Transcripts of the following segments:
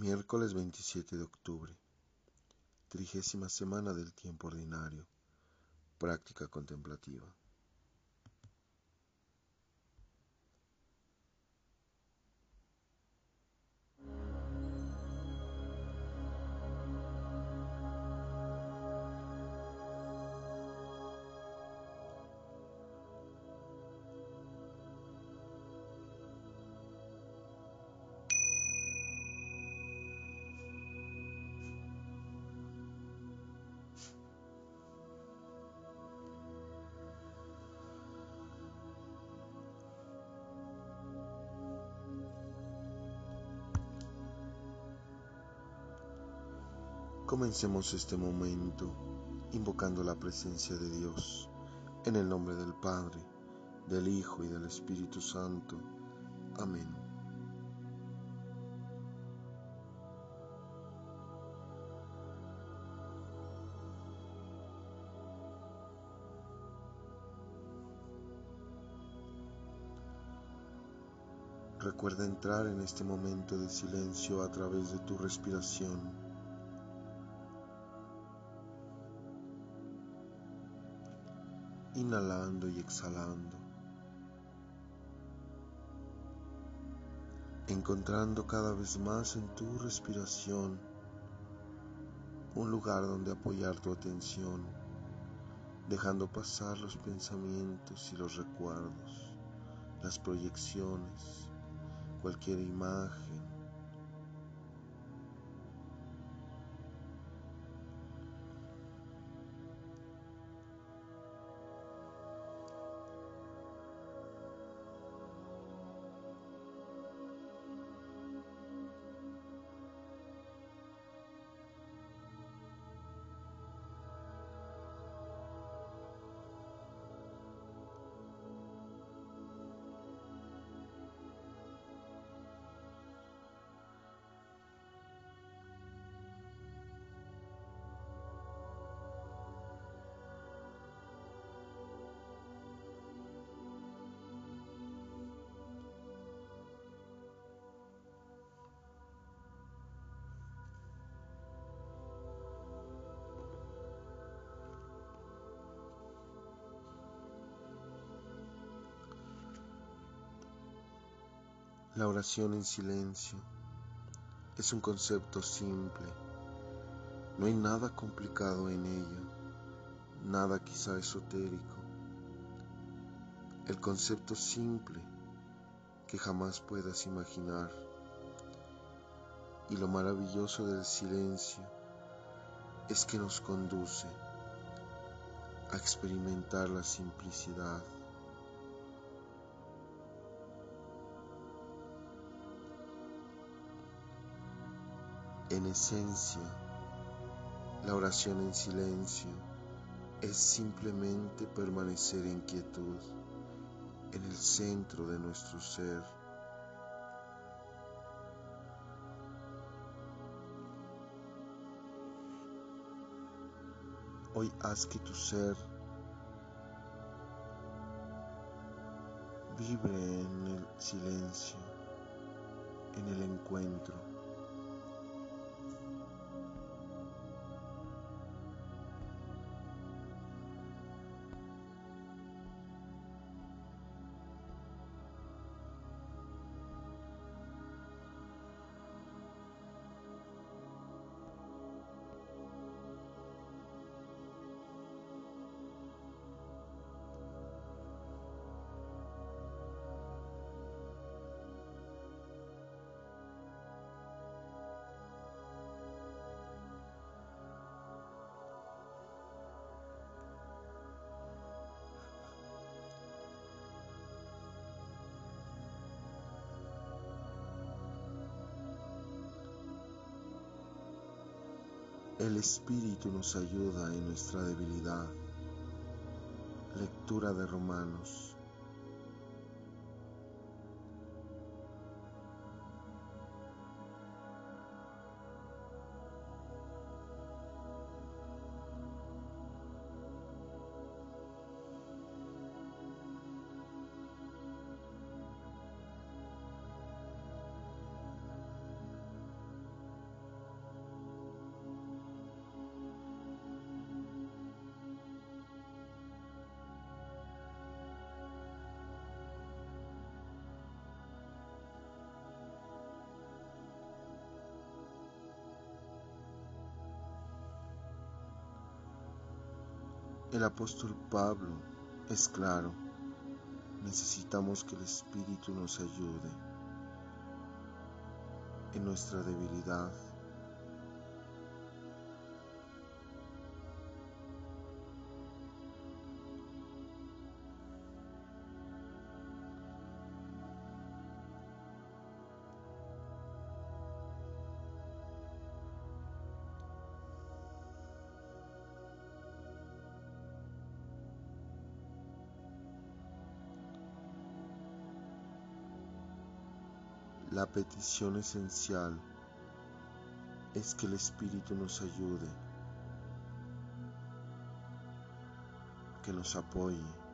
Miércoles 27 de octubre, trigésima semana del tiempo ordinario, práctica contemplativa. Comencemos este momento invocando la presencia de Dios en el nombre del Padre, del Hijo y del Espíritu Santo. Amén. Recuerda entrar en este momento de silencio a través de tu respiración inhalando y exhalando, encontrando cada vez más en tu respiración un lugar donde apoyar tu atención, dejando pasar los pensamientos y los recuerdos, las proyecciones, cualquier imagen La oración en silencio es un concepto simple. No hay nada complicado en ella, nada quizá esotérico. El concepto simple que jamás puedas imaginar. Y lo maravilloso del silencio es que nos conduce a experimentar la simplicidad En esencia, la oración en silencio es simplemente permanecer en quietud, en el centro de nuestro ser. Hoy haz que tu ser vibre en el silencio, en el encuentro. El Espíritu nos ayuda en nuestra debilidad. Lectura de Romanos El apóstol Pablo es claro, necesitamos que el Espíritu nos ayude en nuestra debilidad. La petición esencial es que el Espíritu nos ayude, que nos apoye.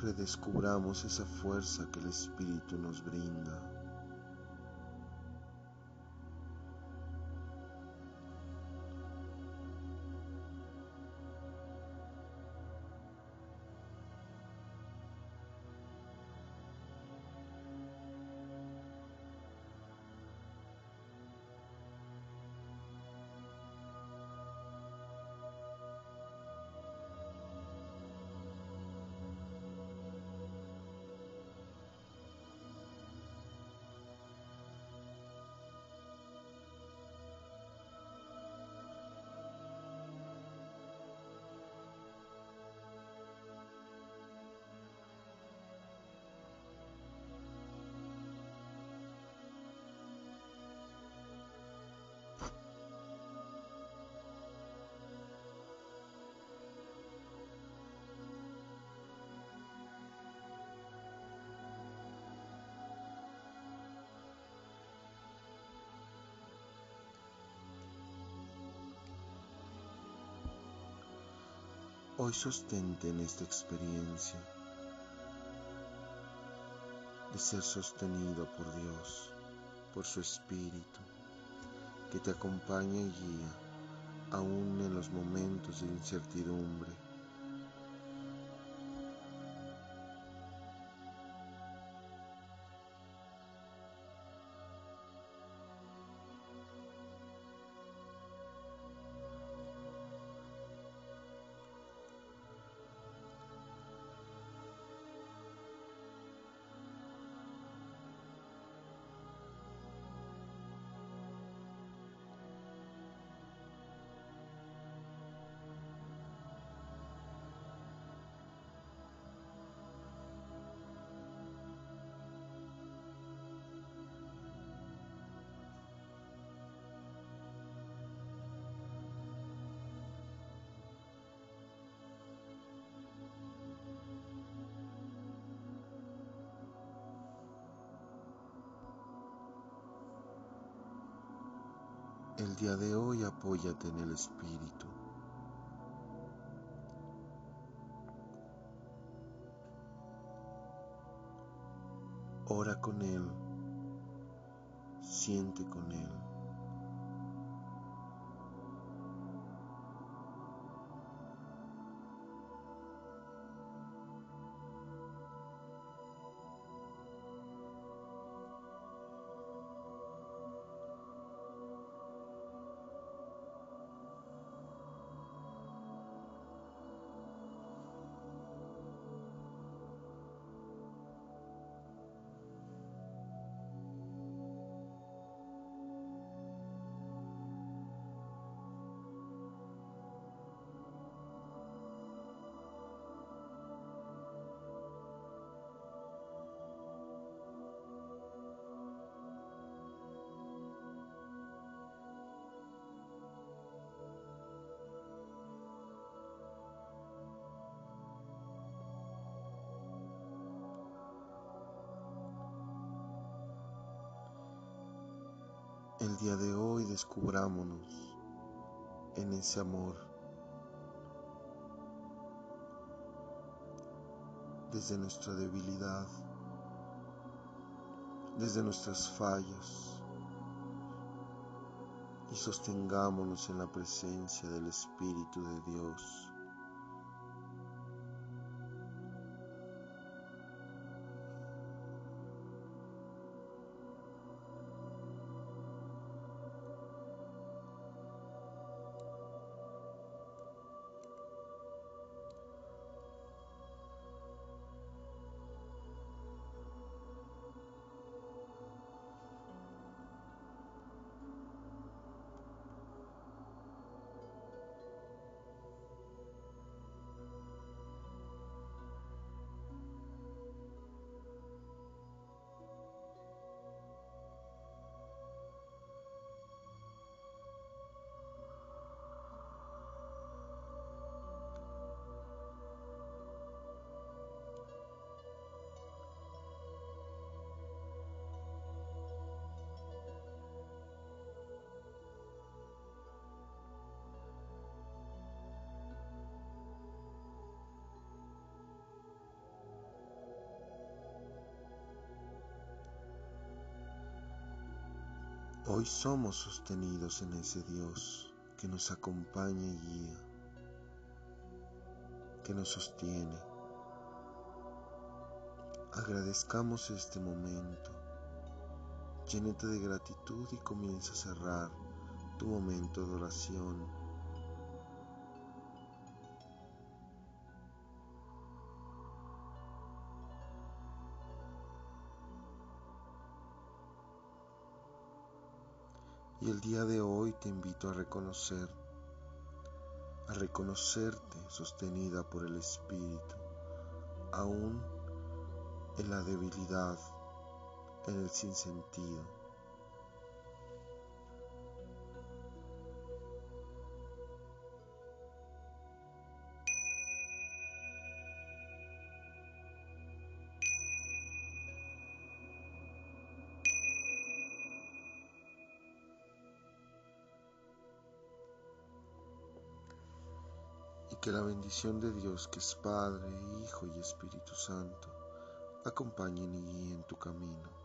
Redescubramos esa fuerza que el Espíritu nos brinda. Hoy en esta experiencia de ser sostenido por Dios, por su Espíritu, que te acompaña y guía aún en los momentos de incertidumbre El día de hoy apóyate en el Espíritu. Ora con Él, siente con Él. El día de hoy descubrámonos en ese amor. Desde nuestra debilidad, desde nuestras fallas, y sostengámonos en la presencia del Espíritu de Dios. Hoy somos sostenidos en ese Dios que nos acompaña y guía, que nos sostiene. Agradezcamos este momento, llénate de gratitud y comienza a cerrar tu momento de oración Y el día de hoy te invito a reconocer, a reconocerte sostenida por el Espíritu, aún en la debilidad, en el sinsentido que la bendición de Dios, que es Padre, Hijo y Espíritu Santo, acompañen y guíen tu camino.